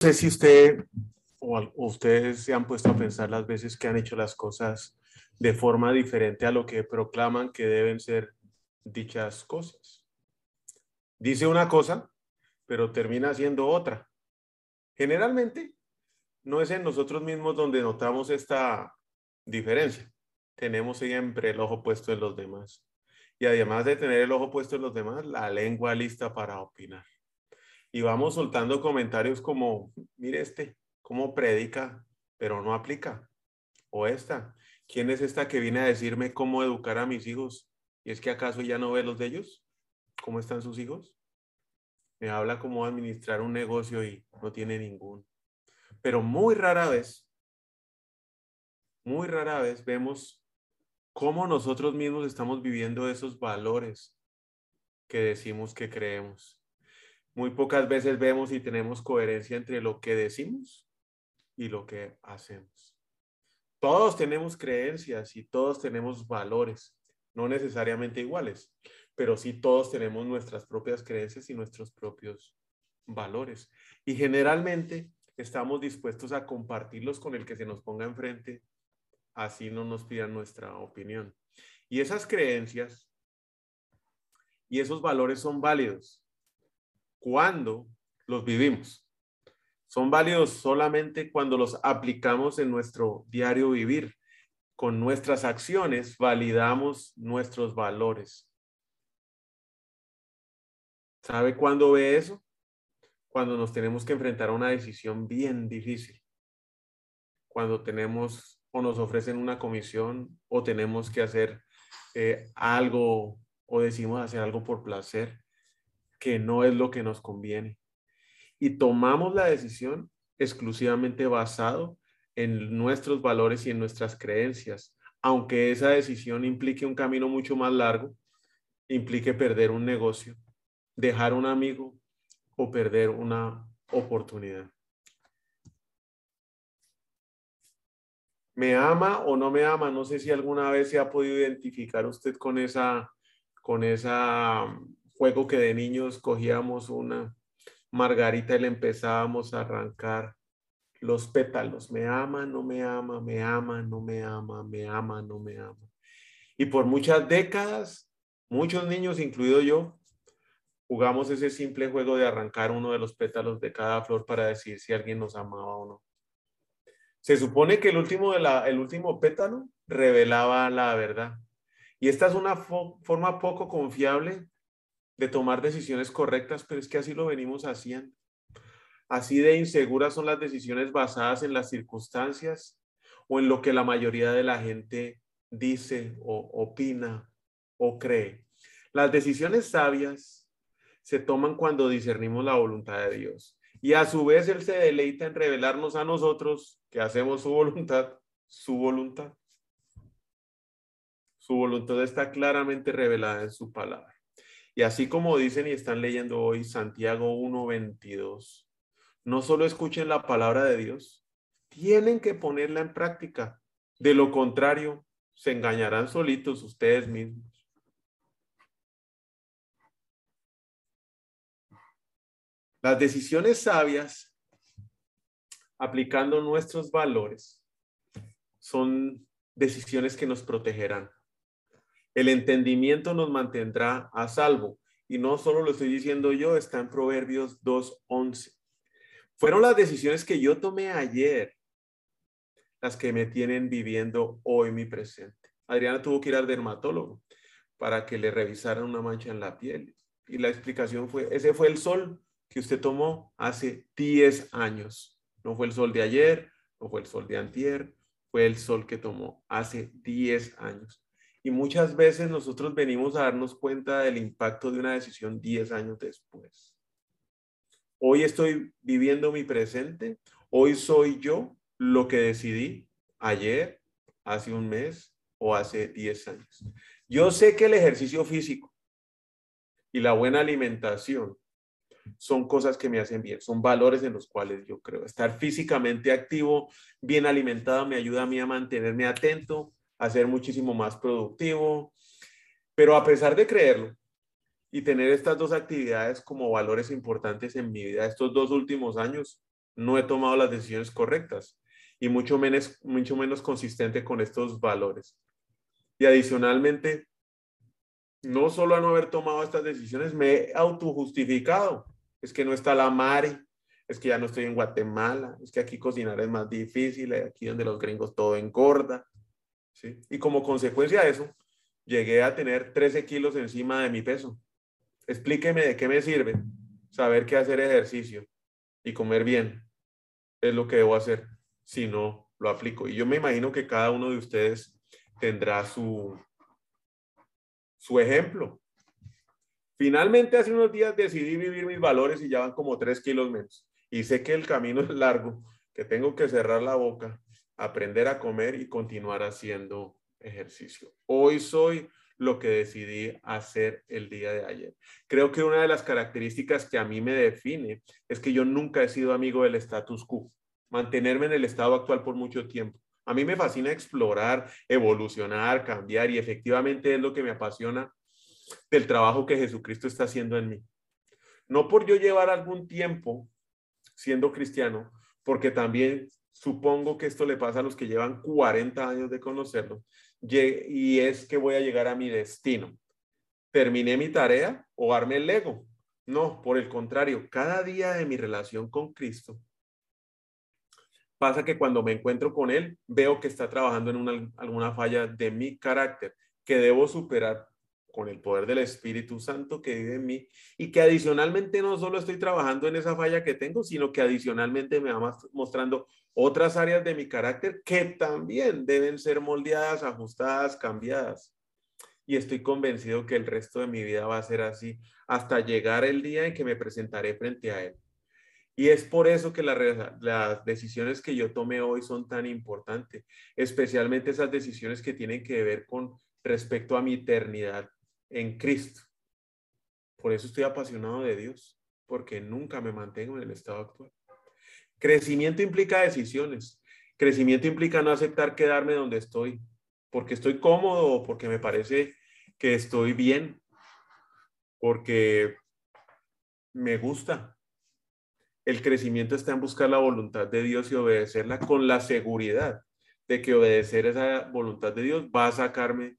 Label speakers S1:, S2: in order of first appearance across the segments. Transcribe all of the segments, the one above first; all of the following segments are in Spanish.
S1: Sé si usted o ustedes se han puesto a pensar las veces que han hecho las cosas de forma diferente a lo que proclaman que deben ser dichas cosas. Dice una cosa, pero termina siendo otra. Generalmente, no es en nosotros mismos donde notamos esta diferencia. Tenemos siempre el ojo puesto en los demás. Y además de tener el ojo puesto en los demás, la lengua lista para opinar y vamos soltando comentarios como, mire este, cómo predica, pero no aplica. O esta, ¿quién es esta que viene a decirme cómo educar a mis hijos? ¿Y es que acaso ya no ve los de ellos? ¿Cómo están sus hijos? Me habla cómo administrar un negocio y no tiene ningún. Pero muy rara vez, muy rara vez vemos cómo nosotros mismos estamos viviendo esos valores que decimos que creemos. Muy pocas veces vemos y tenemos coherencia entre lo que decimos y lo que hacemos. Todos tenemos creencias y todos tenemos valores, no necesariamente iguales, pero sí todos tenemos nuestras propias creencias y nuestros propios valores. Y generalmente estamos dispuestos a compartirlos con el que se nos ponga enfrente, así no nos pidan nuestra opinión. Y esas creencias y esos valores son válidos cuando los vivimos. Son válidos solamente cuando los aplicamos en nuestro diario vivir. Con nuestras acciones validamos nuestros valores. ¿Sabe cuándo ve eso? Cuando nos tenemos que enfrentar a una decisión bien difícil. Cuando tenemos o nos ofrecen una comisión o tenemos que hacer eh, algo o decimos hacer algo por placer que no es lo que nos conviene. Y tomamos la decisión exclusivamente basado en nuestros valores y en nuestras creencias, aunque esa decisión implique un camino mucho más largo, implique perder un negocio, dejar un amigo o perder una oportunidad. ¿Me ama o no me ama? No sé si alguna vez se ha podido identificar usted con esa, con esa juego que de niños cogíamos una margarita y le empezábamos a arrancar los pétalos. Me ama, no me ama, me ama, no me ama, me ama, no me ama. Y por muchas décadas, muchos niños, incluido yo, jugamos ese simple juego de arrancar uno de los pétalos de cada flor para decir si alguien nos amaba o no. Se supone que el último, de último pétalo revelaba la verdad. Y esta es una forma poco confiable de tomar decisiones correctas, pero es que así lo venimos haciendo. Así de inseguras son las decisiones basadas en las circunstancias o en lo que la mayoría de la gente dice o opina o cree. Las decisiones sabias se toman cuando discernimos la voluntad de Dios. Y a su vez Él se deleita en revelarnos a nosotros que hacemos su voluntad, su voluntad. Su voluntad está claramente revelada en su palabra. Y así como dicen y están leyendo hoy Santiago 1.22, no solo escuchen la palabra de Dios, tienen que ponerla en práctica. De lo contrario, se engañarán solitos ustedes mismos. Las decisiones sabias, aplicando nuestros valores, son decisiones que nos protegerán. El entendimiento nos mantendrá a salvo. Y no solo lo estoy diciendo yo, está en Proverbios 2.11. Fueron las decisiones que yo tomé ayer las que me tienen viviendo hoy mi presente. Adriana tuvo que ir al dermatólogo para que le revisaran una mancha en la piel. Y la explicación fue, ese fue el sol que usted tomó hace 10 años. No fue el sol de ayer, no fue el sol de antier, fue el sol que tomó hace 10 años. Y muchas veces nosotros venimos a darnos cuenta del impacto de una decisión 10 años después. Hoy estoy viviendo mi presente. Hoy soy yo lo que decidí ayer, hace un mes o hace 10 años. Yo sé que el ejercicio físico y la buena alimentación son cosas que me hacen bien, son valores en los cuales yo creo. Estar físicamente activo, bien alimentado, me ayuda a mí a mantenerme atento, a ser muchísimo más productivo. Pero a pesar de creerlo y tener estas dos actividades como valores importantes en mi vida, estos dos últimos años, no he tomado las decisiones correctas y mucho menos, mucho menos consistente con estos valores. Y adicionalmente, no solo a no haber tomado estas decisiones, me he autojustificado. Es que no está la Mari, es que ya no estoy en Guatemala, es que aquí cocinar es más difícil, aquí donde los gringos todo engorda. ¿Sí? Y como consecuencia de eso, llegué a tener 13 kilos encima de mi peso. Explíqueme de qué me sirve saber qué hacer ejercicio y comer bien. Es lo que debo hacer si no lo aplico. Y yo me imagino que cada uno de ustedes tendrá su, su ejemplo. Finalmente, hace unos días decidí vivir mis valores y ya van como tres kilos menos. Y sé que el camino es largo, que tengo que cerrar la boca, aprender a comer y continuar haciendo ejercicio. Hoy soy lo que decidí hacer el día de ayer. Creo que una de las características que a mí me define es que yo nunca he sido amigo del status quo, mantenerme en el estado actual por mucho tiempo. A mí me fascina explorar, evolucionar, cambiar y efectivamente es lo que me apasiona del trabajo que Jesucristo está haciendo en mí. No por yo llevar algún tiempo siendo cristiano, porque también supongo que esto le pasa a los que llevan 40 años de conocerlo, y es que voy a llegar a mi destino. ¿Terminé mi tarea o armé el ego? No, por el contrario, cada día de mi relación con Cristo pasa que cuando me encuentro con Él, veo que está trabajando en alguna falla de mi carácter que debo superar con el poder del Espíritu Santo que vive en mí y que adicionalmente no solo estoy trabajando en esa falla que tengo, sino que adicionalmente me va mostrando otras áreas de mi carácter que también deben ser moldeadas, ajustadas, cambiadas. Y estoy convencido que el resto de mi vida va a ser así hasta llegar el día en que me presentaré frente a Él. Y es por eso que las decisiones que yo tomé hoy son tan importantes, especialmente esas decisiones que tienen que ver con respecto a mi eternidad en Cristo. Por eso estoy apasionado de Dios, porque nunca me mantengo en el estado actual. Crecimiento implica decisiones. Crecimiento implica no aceptar quedarme donde estoy, porque estoy cómodo o porque me parece que estoy bien, porque me gusta. El crecimiento está en buscar la voluntad de Dios y obedecerla con la seguridad de que obedecer esa voluntad de Dios va a sacarme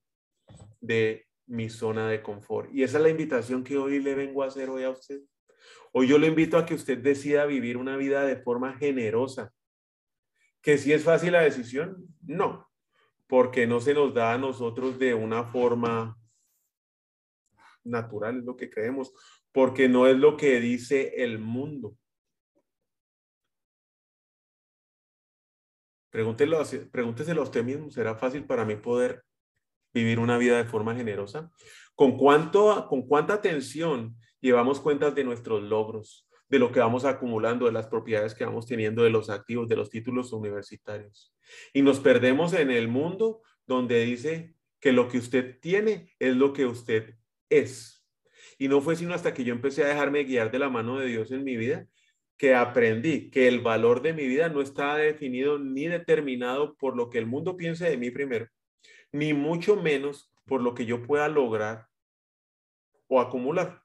S1: de mi zona de confort. Y esa es la invitación que hoy le vengo a hacer hoy a usted. Hoy yo le invito a que usted decida vivir una vida de forma generosa. ¿Que si es fácil la decisión? No, porque no se nos da a nosotros de una forma natural, es lo que creemos, porque no es lo que dice el mundo. Pregúntelo, pregúnteselo a usted mismo, ¿será fácil para mí poder vivir una vida de forma generosa? ¿Con, cuánto, con cuánta atención llevamos cuentas de nuestros logros, de lo que vamos acumulando, de las propiedades que vamos teniendo, de los activos, de los títulos universitarios? Y nos perdemos en el mundo donde dice que lo que usted tiene es lo que usted es. Y no fue sino hasta que yo empecé a dejarme guiar de la mano de Dios en mi vida que aprendí que el valor de mi vida no está definido ni determinado por lo que el mundo piense de mí primero, ni mucho menos por lo que yo pueda lograr o acumular.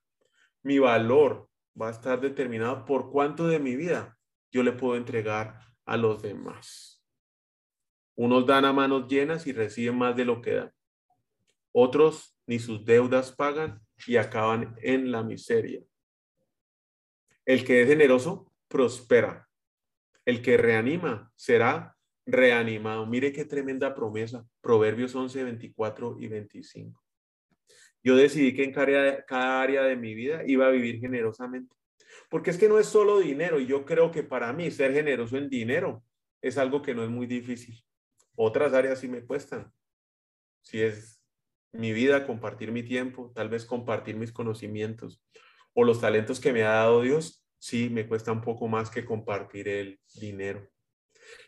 S1: Mi valor va a estar determinado por cuánto de mi vida yo le puedo entregar a los demás. Unos dan a manos llenas y reciben más de lo que dan. Otros ni sus deudas pagan y acaban en la miseria. El que es generoso prospera. El que reanima será reanimado. Mire qué tremenda promesa. Proverbios 11, 24 y 25. Yo decidí que en cada área de mi vida iba a vivir generosamente. Porque es que no es solo dinero. Y yo creo que para mí ser generoso en dinero es algo que no es muy difícil. Otras áreas sí me cuestan. Si es mi vida, compartir mi tiempo, tal vez compartir mis conocimientos o los talentos que me ha dado Dios, Sí, me cuesta un poco más que compartir el dinero.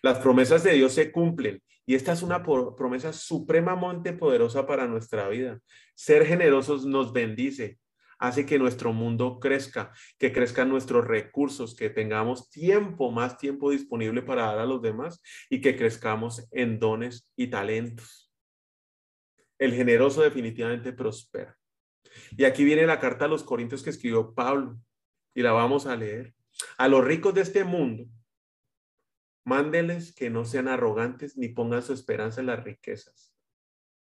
S1: Las promesas de Dios se cumplen y esta es una promesa supremamente poderosa para nuestra vida. Ser generosos nos bendice, hace que nuestro mundo crezca, que crezcan nuestros recursos, que tengamos tiempo, más tiempo disponible para dar a los demás y que crezcamos en dones y talentos. El generoso definitivamente prospera. Y aquí viene la carta a los Corintios que escribió Pablo y la vamos a leer. A los ricos de este mundo, mándeles que no sean arrogantes ni pongan su esperanza en las riquezas,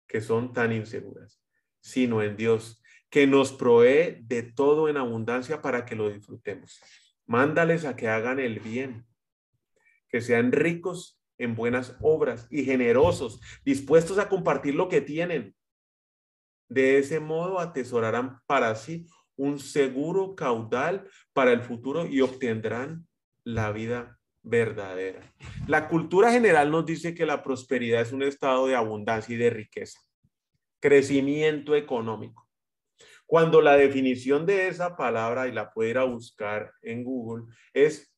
S1: que son tan inseguras, sino en Dios, que nos provee de todo en abundancia para que lo disfrutemos. Mándales a que hagan el bien, que sean ricos en buenas obras y generosos, dispuestos a compartir lo que tienen. De ese modo atesorarán para sí un seguro caudal para el futuro y obtendrán la vida verdadera. La cultura general nos dice que la prosperidad es un estado de abundancia y de riqueza, crecimiento económico. Cuando la definición de esa palabra, y la puede ir a buscar en Google, es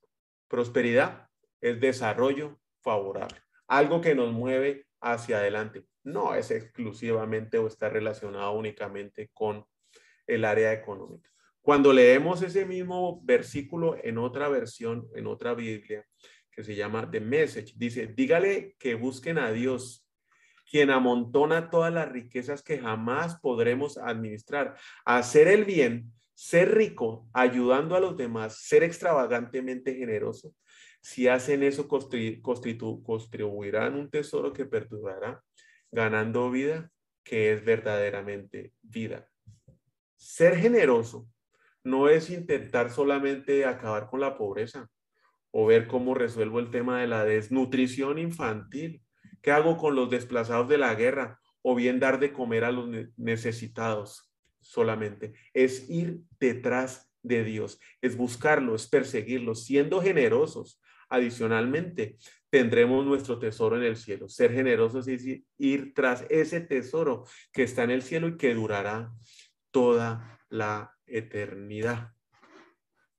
S1: prosperidad, es desarrollo favorable, algo que nos mueve hacia adelante. No es exclusivamente o está relacionado únicamente con el área económica. Cuando leemos ese mismo versículo en otra versión, en otra Biblia, que se llama The Message, dice, dígale que busquen a Dios quien amontona todas las riquezas que jamás podremos administrar. Hacer el bien, ser rico, ayudando a los demás, ser extravagantemente generoso. Si hacen eso, contribuirán un tesoro que perdurará, ganando vida que es verdaderamente vida. Ser generoso no es intentar solamente acabar con la pobreza o ver cómo resuelvo el tema de la desnutrición infantil ¿Qué hago con los desplazados de la guerra? O bien dar de comer a los necesitados solamente. Es ir detrás de Dios, es buscarlo, es perseguirlo, siendo generosos. Adicionalmente, tendremos nuestro tesoro en el cielo. Ser generosos es ir tras ese tesoro que está en el cielo y que durará toda la eternidad.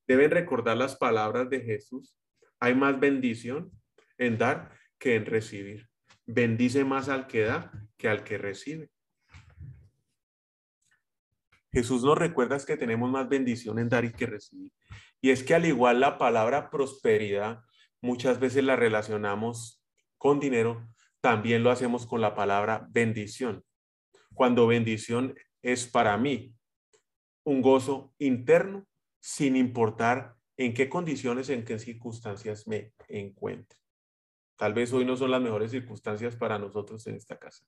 S1: Deben recordar las palabras de Jesús. Hay más bendición en dar que en recibir bendice más al que da que al que recibe. Jesús nos recuerda que tenemos más bendición en dar y que recibir. Y es que al igual la palabra prosperidad muchas veces la relacionamos con dinero, también lo hacemos con la palabra bendición. Cuando bendición es para mí un gozo interno sin importar en qué condiciones, en qué circunstancias me encuentre. Tal vez hoy no son las mejores circunstancias para nosotros en esta casa,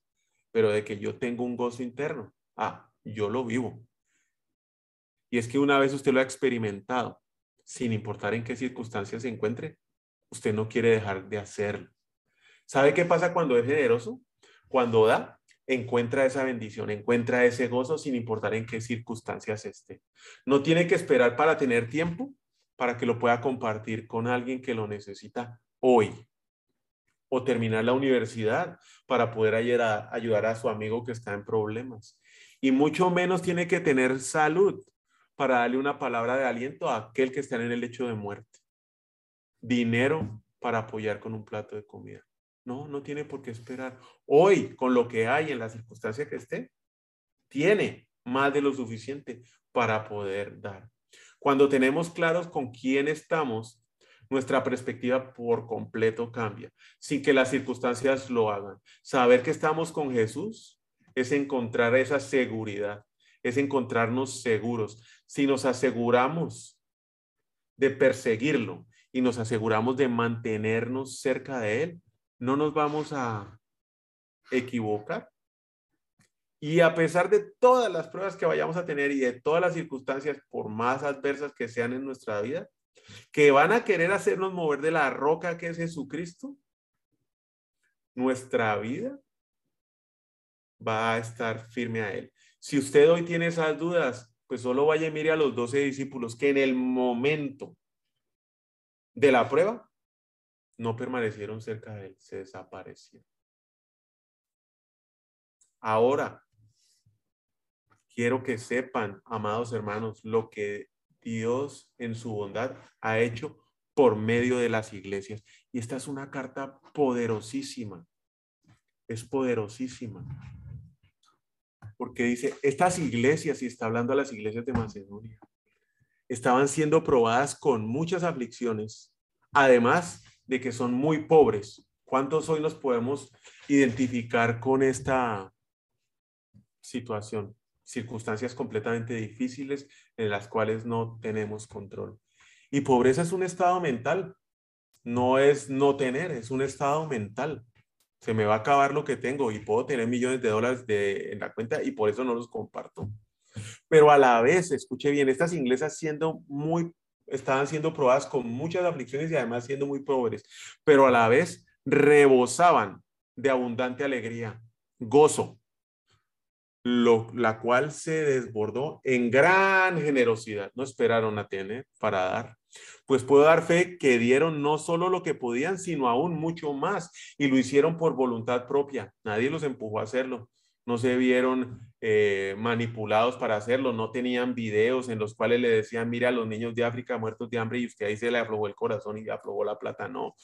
S1: pero de que yo tengo un gozo interno, ah, yo lo vivo. Y es que una vez usted lo ha experimentado, sin importar en qué circunstancias se encuentre, usted no quiere dejar de hacerlo. ¿Sabe qué pasa cuando es generoso? Cuando da, encuentra esa bendición, encuentra ese gozo sin importar en qué circunstancias esté. No tiene que esperar para tener tiempo para que lo pueda compartir con alguien que lo necesita hoy o terminar la universidad para poder ayudar a, su amigo que está en problemas. Y mucho menos tiene que tener salud para darle una palabra de aliento a aquel que está en el lecho de muerte. Dinero para apoyar con un plato de comida. No, no tiene por qué esperar. Hoy, con lo que hay en la circunstancia que esté, tiene más de lo suficiente para poder dar. Cuando tenemos claros con quién estamos, nuestra perspectiva por completo cambia, sin que las circunstancias lo hagan. Saber que estamos con Jesús es encontrar esa seguridad, es encontrarnos seguros. Si nos aseguramos de perseguirlo y nos aseguramos de mantenernos cerca de Él, no nos vamos a equivocar. Y a pesar de todas las pruebas que vayamos a tener y de todas las circunstancias, por más adversas que sean en nuestra vida, que van a querer hacernos mover de la roca que es Jesucristo, nuestra vida va a estar firme a Él. Si usted hoy tiene esas dudas, pues solo vaya y mire a los doce discípulos que en el momento de la prueba no permanecieron cerca de Él, se desaparecieron. Ahora, quiero que sepan, amados hermanos, lo que Dios en su bondad ha hecho por medio de las iglesias. Y esta es una carta poderosísima. Es poderosísima. Porque dice, estas iglesias, y está hablando a las iglesias de Macedonia, estaban siendo probadas con muchas aflicciones, además de que son muy pobres. ¿Cuántos hoy nos podemos identificar con esta situación? Circunstancias completamente difíciles en las cuales no tenemos control. Y pobreza es un estado mental, no es no tener, es un estado mental. Se me va a acabar lo que tengo y puedo tener millones de dólares de, en la cuenta y por eso no los comparto. Pero a la vez, escuche bien, estas inglesas siendo muy, estaban siendo probadas con muchas aflicciones y además siendo muy pobres, pero a la vez rebosaban de abundante alegría, gozo, lo, la cual se desbordó en gran generosidad. No esperaron a tener para dar. Pues puedo dar fe que dieron no solo lo que podían, sino aún mucho más, y lo hicieron por voluntad propia. Nadie los empujó a hacerlo. No se vieron eh, manipulados para hacerlo, no tenían videos en los cuales le decían, mira a los niños de África muertos de hambre y usted ahí se le aflojó el corazón y le aflojó la plata. No,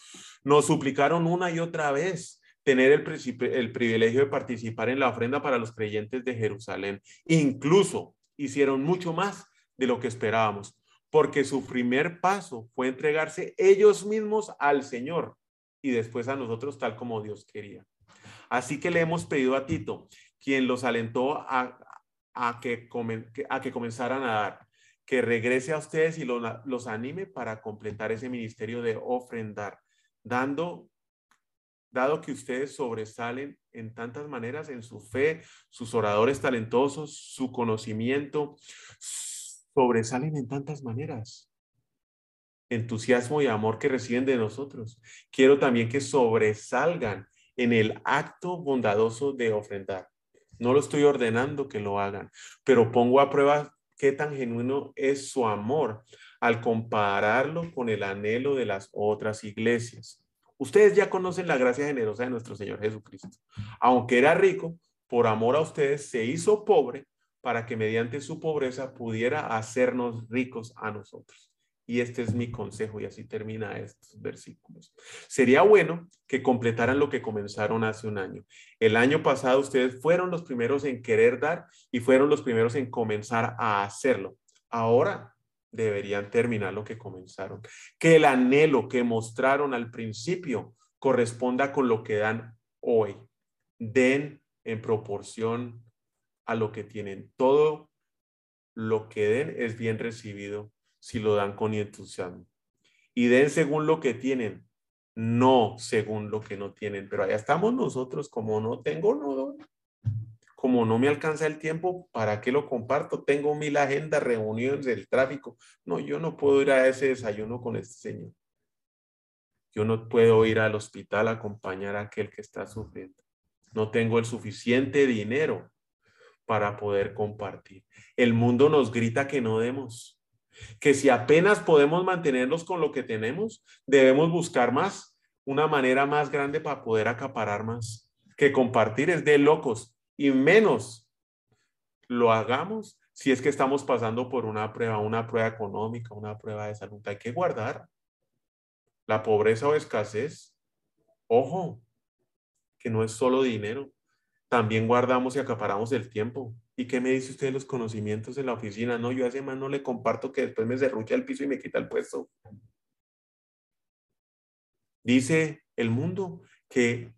S1: nos suplicaron una y otra vez tener el, el privilegio de participar en la ofrenda para los creyentes de Jerusalén. Incluso hicieron mucho más de lo que esperábamos porque su primer paso fue entregarse ellos mismos al Señor y después a nosotros tal como Dios quería. Así que le hemos pedido a Tito, quien los alentó a, que, a que comenzaran a dar, que regrese a ustedes y los anime para completar ese ministerio de ofrendar, dando, dado que ustedes sobresalen en tantas maneras en su fe, sus oradores talentosos, su conocimiento, sobresalen en tantas maneras. Entusiasmo y amor que reciben de nosotros. Quiero también que sobresalgan en el acto bondadoso de ofrendar. No lo estoy ordenando que lo hagan, pero pongo a prueba qué tan genuino es su amor al compararlo con el anhelo de las otras iglesias. Ustedes ya conocen la gracia generosa de nuestro Señor Jesucristo. Aunque era rico, por amor a ustedes se hizo pobre para que mediante su pobreza pudiera hacernos ricos a nosotros. Y este es mi consejo y así termina estos versículos. Sería bueno que completaran lo que comenzaron hace un año. El año pasado ustedes fueron los primeros en querer dar y fueron los primeros en comenzar a hacerlo. Ahora deberían terminar lo que comenzaron. Que el anhelo que mostraron al principio corresponda con lo que dan hoy. Den en proporción a lo que tienen. Todo lo que den es bien recibido si lo dan con entusiasmo. Y den según lo que tienen, no según lo que no tienen. Pero allá estamos nosotros, como no tengo, no Como no me alcanza el tiempo, ¿para qué lo comparto? Tengo mil agendas, reuniones, el tráfico. No, yo no puedo ir a ese desayuno con este señor. Yo no puedo ir al hospital a acompañar a aquel que está sufriendo. No tengo el suficiente dinero para poder compartir. El mundo nos grita que no demos, que si apenas podemos mantenernos con lo que tenemos, debemos buscar más, una manera más grande para poder acaparar más, que compartir es de locos y menos lo hagamos si es que estamos pasando por una prueba, una prueba económica, una prueba de salud. Hay que guardar la pobreza o escasez. Ojo, que no es solo dinero, también guardamos y acaparamos el tiempo. ¿Y qué me dice usted de los conocimientos en la oficina? No, yo hace más no le comparto que después me derrucha el piso y me quita el puesto. Dice el mundo que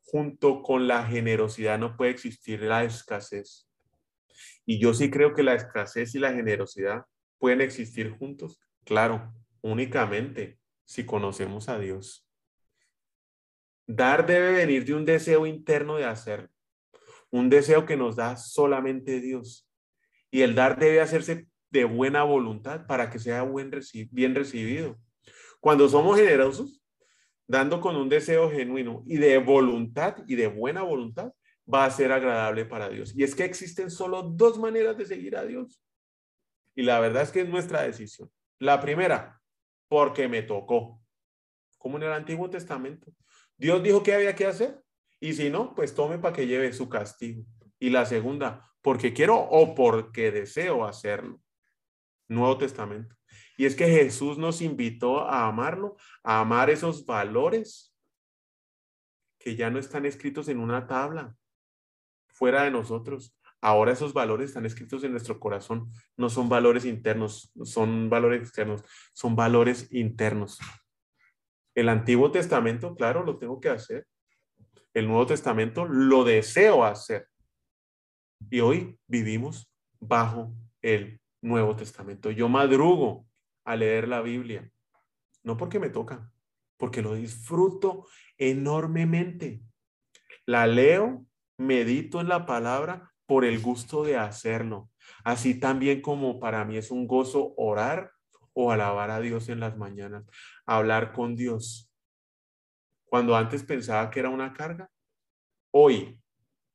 S1: junto con la generosidad no puede existir la escasez. Y yo sí creo que la escasez y la generosidad pueden existir juntos. Claro, únicamente si conocemos a Dios. Dar debe venir de un deseo interno de hacer, un deseo que nos da solamente Dios. Y el dar debe hacerse de buena voluntad para que sea buen bien recibido. Cuando somos generosos, dando con un deseo genuino y de voluntad y de buena voluntad, va a ser agradable para Dios. Y es que existen solo dos maneras de seguir a Dios. Y la verdad es que es nuestra decisión. La primera, porque me tocó, como en el Antiguo Testamento. Dios dijo que había que hacer y si no, pues tome para que lleve su castigo. Y la segunda, porque quiero o porque deseo hacerlo. Nuevo Testamento. Y es que Jesús nos invitó a amarlo, a amar esos valores que ya no están escritos en una tabla fuera de nosotros. Ahora esos valores están escritos en nuestro corazón. No son valores internos, son valores externos, son valores internos. El Antiguo Testamento, claro, lo tengo que hacer. El Nuevo Testamento lo deseo hacer. Y hoy vivimos bajo el Nuevo Testamento. Yo madrugo a leer la Biblia, no porque me toca, porque lo disfruto enormemente. La leo, medito en la palabra por el gusto de hacerlo. Así también como para mí es un gozo orar o alabar a Dios en las mañanas, hablar con Dios. Cuando antes pensaba que era una carga, hoy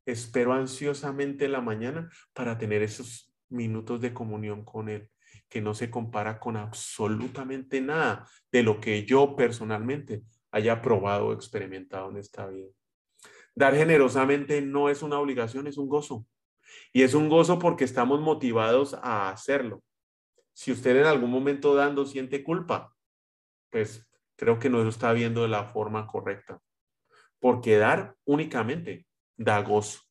S1: espero ansiosamente la mañana para tener esos minutos de comunión con Él, que no se compara con absolutamente nada de lo que yo personalmente haya probado o experimentado en esta vida. Dar generosamente no es una obligación, es un gozo. Y es un gozo porque estamos motivados a hacerlo. Si usted en algún momento dando siente culpa, pues creo que no lo está viendo de la forma correcta. Porque dar únicamente da gozo.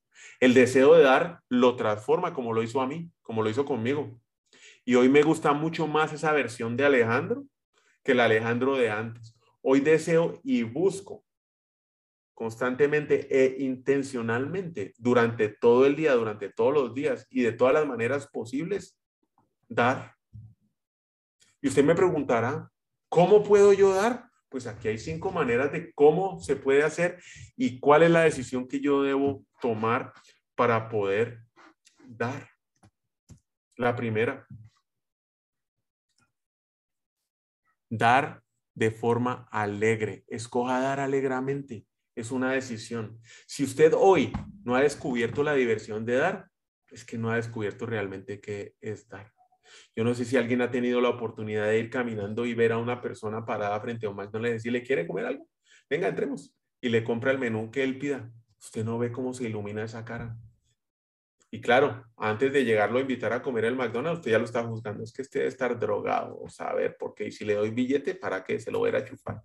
S1: El deseo de dar lo transforma como lo hizo a mí, como lo hizo conmigo. Y hoy me gusta mucho más esa versión de Alejandro que el Alejandro de antes. Hoy deseo y busco constantemente e intencionalmente durante todo el día, durante todos los días y de todas las maneras posibles, dar. Y usted me preguntará, ¿cómo puedo yo dar? Pues aquí hay cinco maneras de cómo se puede hacer y cuál es la decisión que yo debo tomar para poder dar. La primera, dar de forma alegre. Escoja dar alegremente es una decisión. Si usted hoy no ha descubierto la diversión de dar, es que no ha descubierto realmente qué es dar. Yo no sé si alguien ha tenido la oportunidad de ir caminando y ver a una persona parada frente a un McDonald's y decirle, ¿quiere comer algo? Venga, entremos. Y le compra el menú que él pida. Usted no ve cómo se ilumina esa cara. Y claro, antes de llegarlo a invitar a comer el McDonald's, usted ya lo está juzgando. Es que este debe estar drogado o saber, porque si le doy billete, ¿para qué? Se lo voy a chupar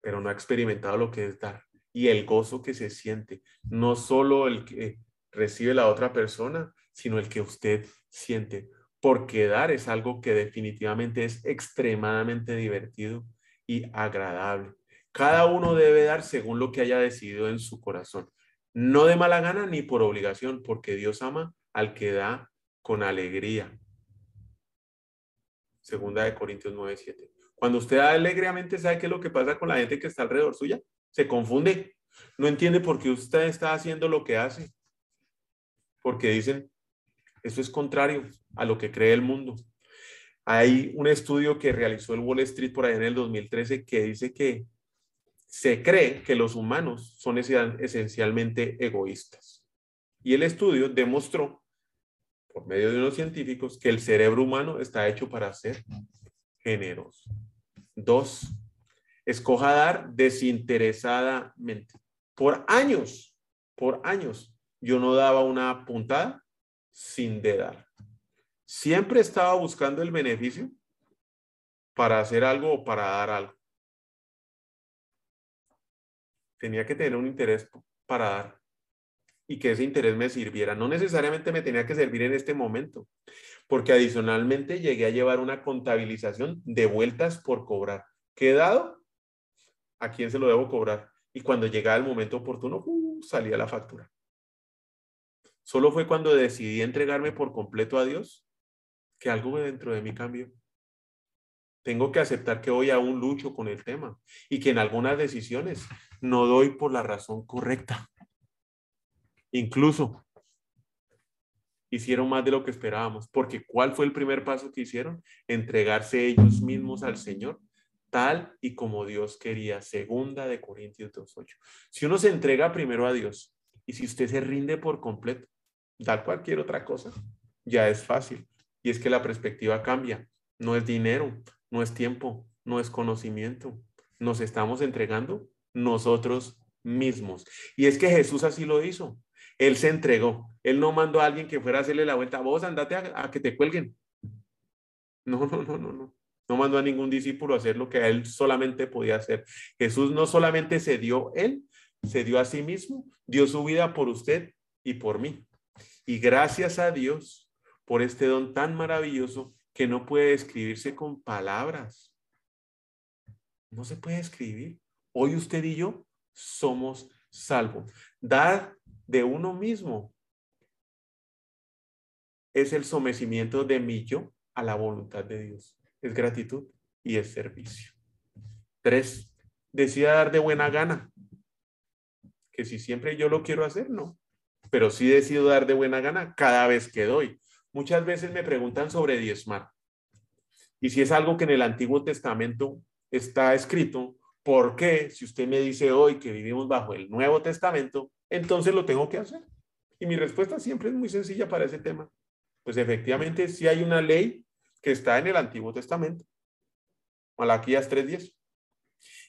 S1: pero no ha experimentado lo que es dar y el gozo que se siente, no solo el que recibe la otra persona, sino el que usted siente, porque dar es algo que definitivamente es extremadamente divertido y agradable. Cada uno debe dar según lo que haya decidido en su corazón, no de mala gana ni por obligación, porque Dios ama al que da con alegría. Segunda de Corintios 9:7. Cuando usted alegremente sabe qué es lo que pasa con la gente que está alrededor suya, se confunde. No entiende por qué usted está haciendo lo que hace. Porque dicen, eso es contrario a lo que cree el mundo. Hay un estudio que realizó el Wall Street por ahí en el 2013 que dice que se cree que los humanos son esencialmente egoístas. Y el estudio demostró, por medio de unos científicos, que el cerebro humano está hecho para ser generoso. Dos, escoja dar desinteresadamente. Por años, por años, yo no daba una puntada sin de dar. Siempre estaba buscando el beneficio para hacer algo o para dar algo. Tenía que tener un interés para dar y que ese interés me sirviera. No necesariamente me tenía que servir en este momento, porque adicionalmente llegué a llevar una contabilización de vueltas por cobrar. ¿Qué he dado? ¿A quién se lo debo cobrar? Y cuando llegaba el momento oportuno, uh, salía la factura. Solo fue cuando decidí entregarme por completo a Dios que algo dentro de mí cambió. Tengo que aceptar que hoy aún lucho con el tema y que en algunas decisiones no doy por la razón correcta. Incluso hicieron más de lo que esperábamos, porque ¿cuál fue el primer paso que hicieron? Entregarse ellos mismos al Señor, tal y como Dios quería. Segunda de Corintios 2.8. Si uno se entrega primero a Dios y si usted se rinde por completo, da cualquier otra cosa, ya es fácil. Y es que la perspectiva cambia. No es dinero, no es tiempo, no es conocimiento. Nos estamos entregando nosotros mismos. Y es que Jesús así lo hizo. Él se entregó. Él no mandó a alguien que fuera a hacerle la vuelta. Vos andate a, que te cuelguen. No, no, no, no, no. No mandó a ningún discípulo a hacer lo que él solamente podía hacer. Jesús no solamente se dio él, se dio a sí mismo, dio su vida por usted y por mí. Y gracias a Dios por este don tan maravilloso que no puede escribirse con palabras. No se puede escribir. Hoy usted y yo somos salvos. Dar de uno mismo es el sometimiento de mi yo a la voluntad de Dios. Es gratitud y es servicio. Tres, decida dar de buena gana. Que si siempre yo lo quiero hacer, no. Pero sí decido dar de buena gana cada vez que doy. Muchas veces me preguntan sobre diezmar. Y si es algo que en el Antiguo Testamento está escrito, ¿por qué si usted me dice hoy que vivimos bajo el Nuevo Testamento, entonces lo tengo que hacer? Y mi respuesta siempre es muy sencilla para ese tema. Pues efectivamente, si hay una ley que está en el Antiguo Testamento. Malaquías 3.10.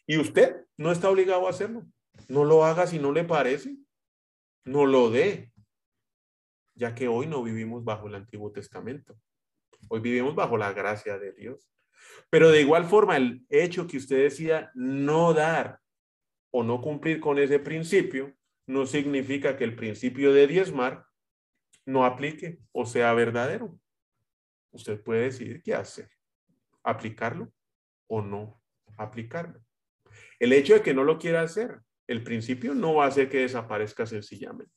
S1: Y usted no está obligado a hacerlo. No lo haga si no le parece. No lo dé. Ya que hoy no vivimos bajo el Antiguo Testamento. Hoy vivimos bajo la gracia de Dios. Pero de igual forma, el hecho que usted decida no dar o no cumplir con ese principio, no significa que el principio de diezmar no aplique o sea verdadero. Usted puede decidir qué hacer, aplicarlo o no aplicarlo. El hecho de que no lo quiera hacer, el principio no va a hacer que desaparezca sencillamente.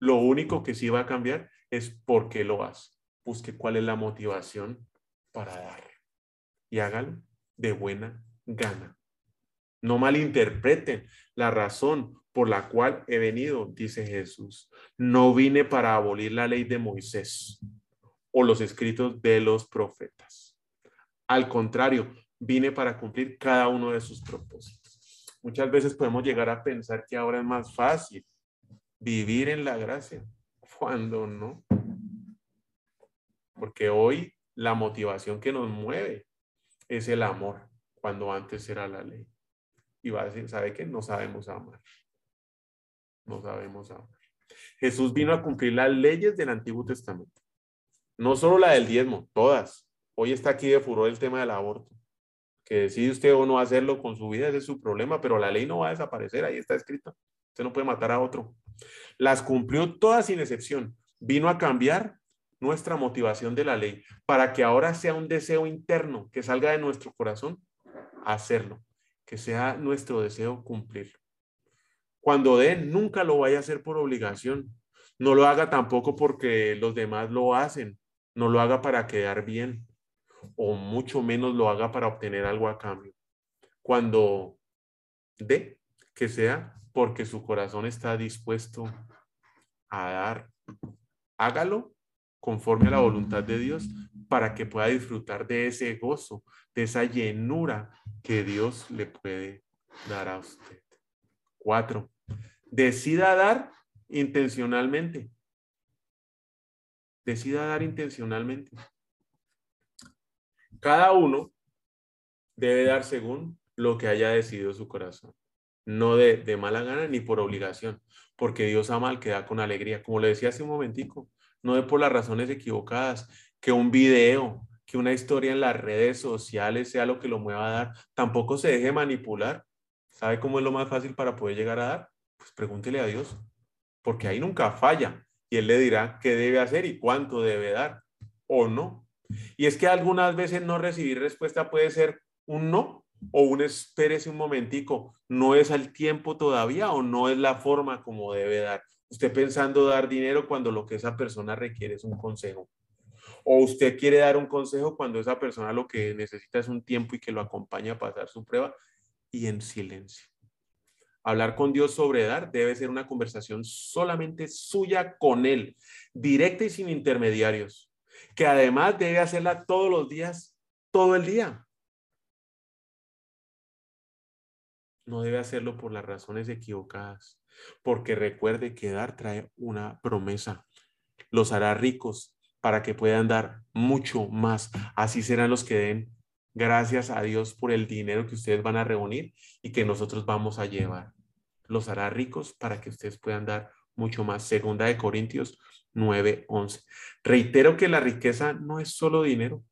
S1: Lo único que sí va a cambiar es por qué lo hace. Busque cuál es la motivación para dar. Y hágalo de buena gana. No malinterpreten la razón por la cual he venido, dice Jesús. No vine para abolir la ley de Moisés o los escritos de los profetas. Al contrario, vine para cumplir cada uno de sus propósitos. Muchas veces podemos llegar a pensar que ahora es más fácil vivir en la gracia, cuando no. Porque hoy la motivación que nos mueve es el amor, cuando antes era la ley. Y va a decir, ¿sabe qué? No sabemos amar. No sabemos amar. Jesús vino a cumplir las leyes del Antiguo Testamento. No solo la del diezmo, todas. Hoy está aquí de furor el tema del aborto. Que decide usted o no hacerlo con su vida, ese es su problema, pero la ley no va a desaparecer, ahí está escrito. Usted no puede matar a otro. Las cumplió todas sin excepción. Vino a cambiar nuestra motivación de la ley para que ahora sea un deseo interno que salga de nuestro corazón hacerlo, que sea nuestro deseo cumplir. Cuando dé, nunca lo vaya a hacer por obligación. No lo haga tampoco porque los demás lo hacen no lo haga para quedar bien o mucho menos lo haga para obtener algo a cambio. Cuando dé, que sea porque su corazón está dispuesto a dar. Hágalo conforme a la voluntad de Dios para que pueda disfrutar de ese gozo, de esa llenura que Dios le puede dar a usted. Cuatro, decida dar intencionalmente decida dar intencionalmente. Cada uno debe dar según lo que haya decidido su corazón, no de, mala gana ni por obligación, porque Dios ama al que da con alegría. Como le decía hace un momentico, no de por las razones equivocadas, que un video, que una historia en las redes sociales sea lo que lo mueva a dar, tampoco se deje manipular. ¿Sabe cómo es lo más fácil para poder llegar a dar? Pues pregúntele a Dios, porque ahí nunca falla y él le dirá qué debe hacer y cuánto debe dar o no. Y es que algunas veces no recibir respuesta puede ser un no o un espérese un momentico, no es al tiempo todavía o no es la forma como debe dar. Usted pensando dar dinero cuando lo que esa persona requiere es un consejo. O usted quiere dar un consejo cuando esa persona lo que necesita es un tiempo y que lo acompañe a pasar su prueba y en silencio. Hablar con Dios sobre dar debe ser una conversación solamente suya con Él, directa y sin intermediarios, que además debe hacerla todos los días, todo el día. No debe hacerlo por las razones equivocadas, porque recuerde que dar trae una promesa. Los hará ricos para que puedan dar mucho más. Así serán los que den Gracias a Dios por el dinero que ustedes van a reunir y que nosotros vamos a llevar. Los hará ricos para que ustedes puedan dar mucho más. Segunda de Corintios 9:11. Reitero que la riqueza no es solo dinero.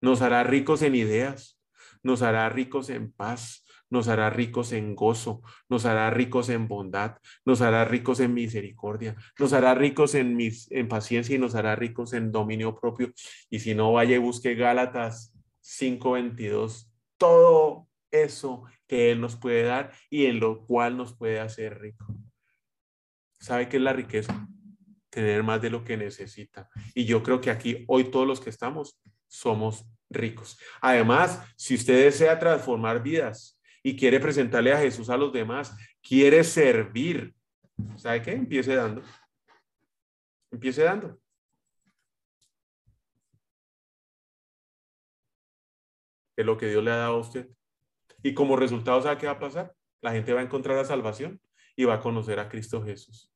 S1: nos hará ricos en ideas, nos hará ricos en paz, nos hará ricos en gozo, nos hará ricos en bondad, nos hará ricos en misericordia, nos hará ricos en, mis, en paciencia y nos hará ricos en dominio propio. Y si no, vaya y busque Gálatas 5:22, todo eso que Él nos puede dar y en lo cual nos puede hacer rico. ¿Sabe qué es la riqueza? Tener más de lo que necesita. Y yo creo que aquí, hoy todos los que estamos, somos ricos. Además, si usted desea transformar vidas y quiere presentarle a Jesús a los demás, quiere servir, ¿sabe qué? Empiece dando. Empiece dando. Es lo que Dios le ha dado a usted. Y como resultado, ¿sabe qué va a pasar? La gente va a encontrar la salvación y va a conocer a Cristo Jesús.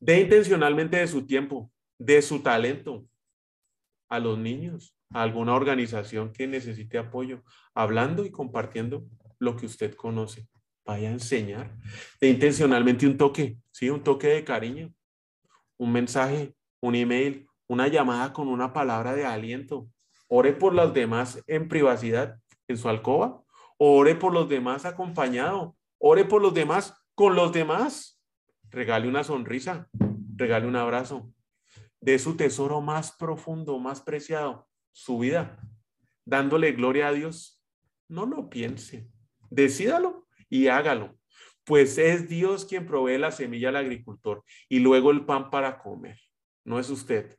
S1: De intencionalmente de su tiempo, de su talento, a los niños, a alguna organización que necesite apoyo, hablando y compartiendo lo que usted conoce. Vaya a enseñar. De intencionalmente un toque, ¿sí? Un toque de cariño, un mensaje, un email, una llamada con una palabra de aliento. Ore por los demás en privacidad, en su alcoba. Ore por los demás acompañado. Ore por los demás con los demás. Regale una sonrisa, regale un abrazo. De su tesoro más profundo, más preciado, su vida, dándole gloria a Dios. No lo piense, decídalo y hágalo, pues es Dios quien provee la semilla al agricultor y luego el pan para comer, no es usted.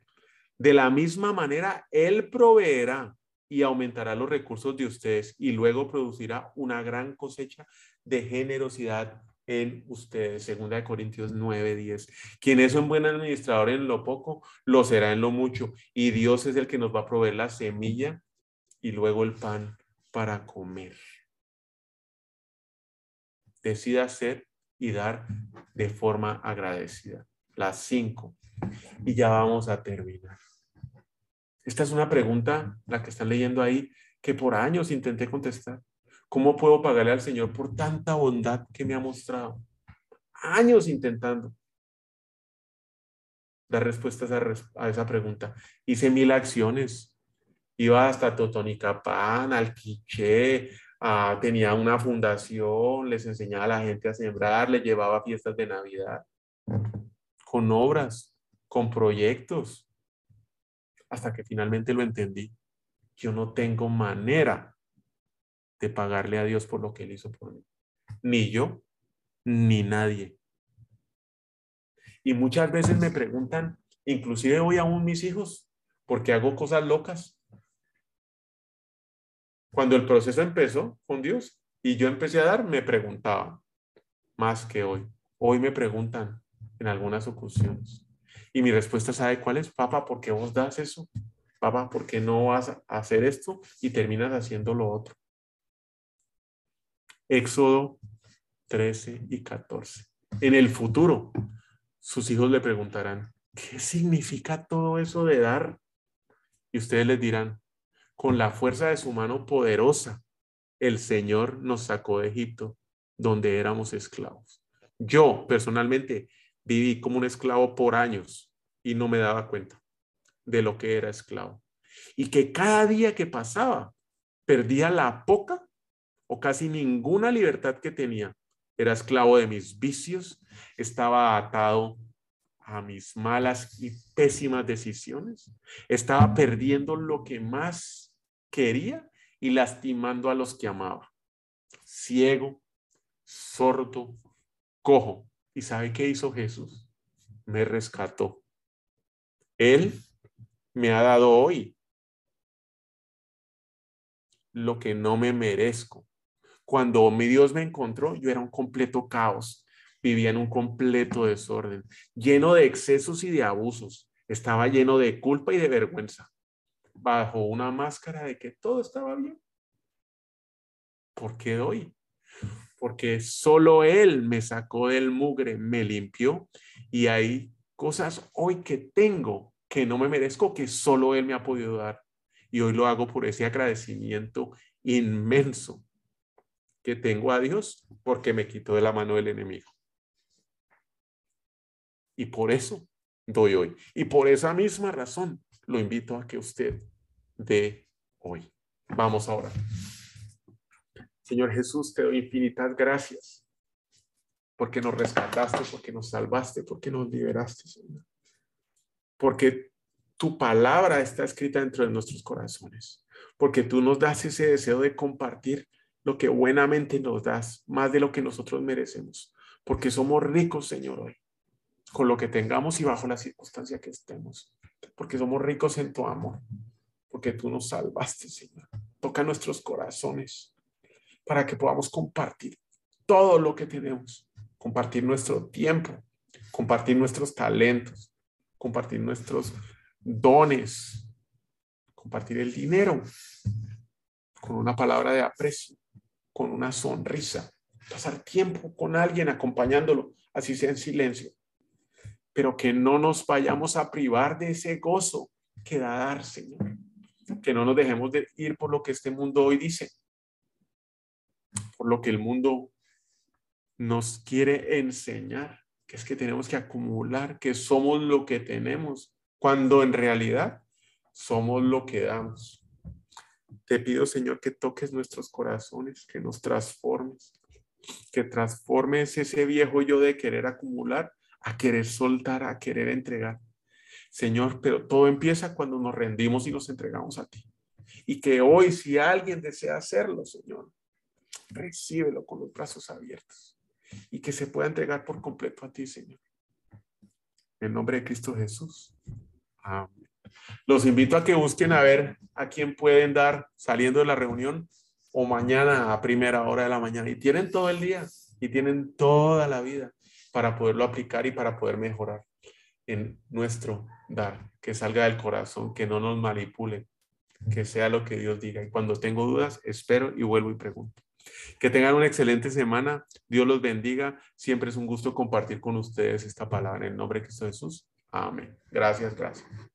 S1: De la misma manera, Él proveerá y aumentará los recursos de ustedes y luego producirá una gran cosecha de generosidad en ustedes. Segunda de Corintios 9, 10. Quien es un buen administrador en lo poco, lo será en lo mucho. Y Dios es el que nos va a proveer la semilla y luego el pan para comer. Decida hacer y dar de forma agradecida. Las cinco. Y ya vamos a terminar. Esta es una pregunta, la que están leyendo ahí, que por años intenté contestar. ¿Cómo puedo pagarle al Señor por tanta bondad que me ha mostrado? Años intentando dar respuestas a, esa pregunta. Hice mil acciones. Iba hasta Totonicapán, al Quiché, tenía una fundación, les enseñaba a la gente a sembrar, les llevaba fiestas de Navidad, con obras, con proyectos, hasta que finalmente lo entendí. Yo no tengo manera de pagarle a Dios por lo que Él hizo por mí. Ni yo, ni nadie. Y muchas veces me preguntan, inclusive hoy aún mis hijos, porque hago cosas locas. Cuando el proceso empezó con Dios y yo empecé a dar, me preguntaban, más que hoy. Hoy me preguntan en algunas ocasiones. Y mi respuesta, ¿sabe cuál es? Papá, ¿por qué vos das eso? Papá, ¿por qué no vas a hacer esto y terminas haciendo lo otro? Éxodo 13 y 14. En el futuro, sus hijos le preguntarán, ¿qué significa todo eso de dar? Y ustedes les dirán, con la fuerza de su mano poderosa, el Señor nos sacó de Egipto, donde éramos esclavos. Yo personalmente viví como un esclavo por años y no me daba cuenta de lo que era esclavo. Y que cada día que pasaba, perdía la poca o casi ninguna libertad que tenía. Era esclavo de mis vicios, estaba atado a mis malas y pésimas decisiones, estaba perdiendo lo que más quería y lastimando a los que amaba. Ciego, sordo, cojo. ¿Y sabe qué hizo Jesús? Me rescató. Él me ha dado hoy lo que no me merezco. Cuando mi Dios me encontró, yo era un completo caos, vivía en un completo desorden, lleno de excesos y de abusos, estaba lleno de culpa y de vergüenza, bajo una máscara de que todo estaba bien. ¿Por qué doy? Porque solo Él me sacó del mugre, me limpió y hay cosas hoy que tengo que no me merezco, que solo Él me ha podido dar. Y hoy lo hago por ese agradecimiento inmenso que tengo a Dios porque me quitó de la mano del enemigo. Y por eso doy hoy. Y por esa misma razón lo invito a que usted dé hoy. Vamos ahora. Señor Jesús, te doy infinitas gracias porque nos rescataste, porque nos salvaste, porque nos liberaste, Señor. Porque tu palabra está escrita dentro de nuestros corazones, porque tú nos das ese deseo de compartir lo que buenamente nos das, más de lo que nosotros merecemos, porque somos ricos, Señor, hoy, con lo que tengamos y bajo la circunstancia que estemos, porque somos ricos en tu amor, porque tú nos salvaste, Señor. Toca nuestros corazones para que podamos compartir todo lo que tenemos, compartir nuestro tiempo, compartir nuestros talentos, compartir nuestros dones, compartir el dinero con una palabra de aprecio, con una sonrisa, pasar tiempo con alguien acompañándolo, así sea en silencio, pero que no nos vayamos a privar de ese gozo que da dar, Señor, que no nos dejemos de ir por lo que este mundo hoy dice, por lo que el mundo nos quiere enseñar, que es que tenemos que acumular, que somos lo que tenemos, cuando en realidad somos lo que damos. Te pido, Señor, que toques nuestros corazones, que nos transformes, que transformes ese viejo yo de querer acumular a querer soltar, a querer entregar. Señor, pero todo empieza cuando nos rendimos y nos entregamos a ti. Y que hoy, si alguien desea hacerlo, Señor, recíbelo con los brazos abiertos y que se pueda entregar por completo a ti, Señor. En nombre de Cristo Jesús. Amén. Los invito a que busquen a ver a quién pueden dar saliendo de la reunión o mañana a primera hora de la mañana. Y tienen todo el día y tienen toda la vida para poderlo aplicar y para poder mejorar en nuestro dar, que salga del corazón, que no nos manipulen, que sea lo que Dios diga. Y cuando tengo dudas, espero y vuelvo y pregunto. Que tengan una excelente semana. Dios los bendiga. Siempre es un gusto compartir con ustedes esta palabra en nombre de Cristo Jesús. Amén. Gracias, gracias.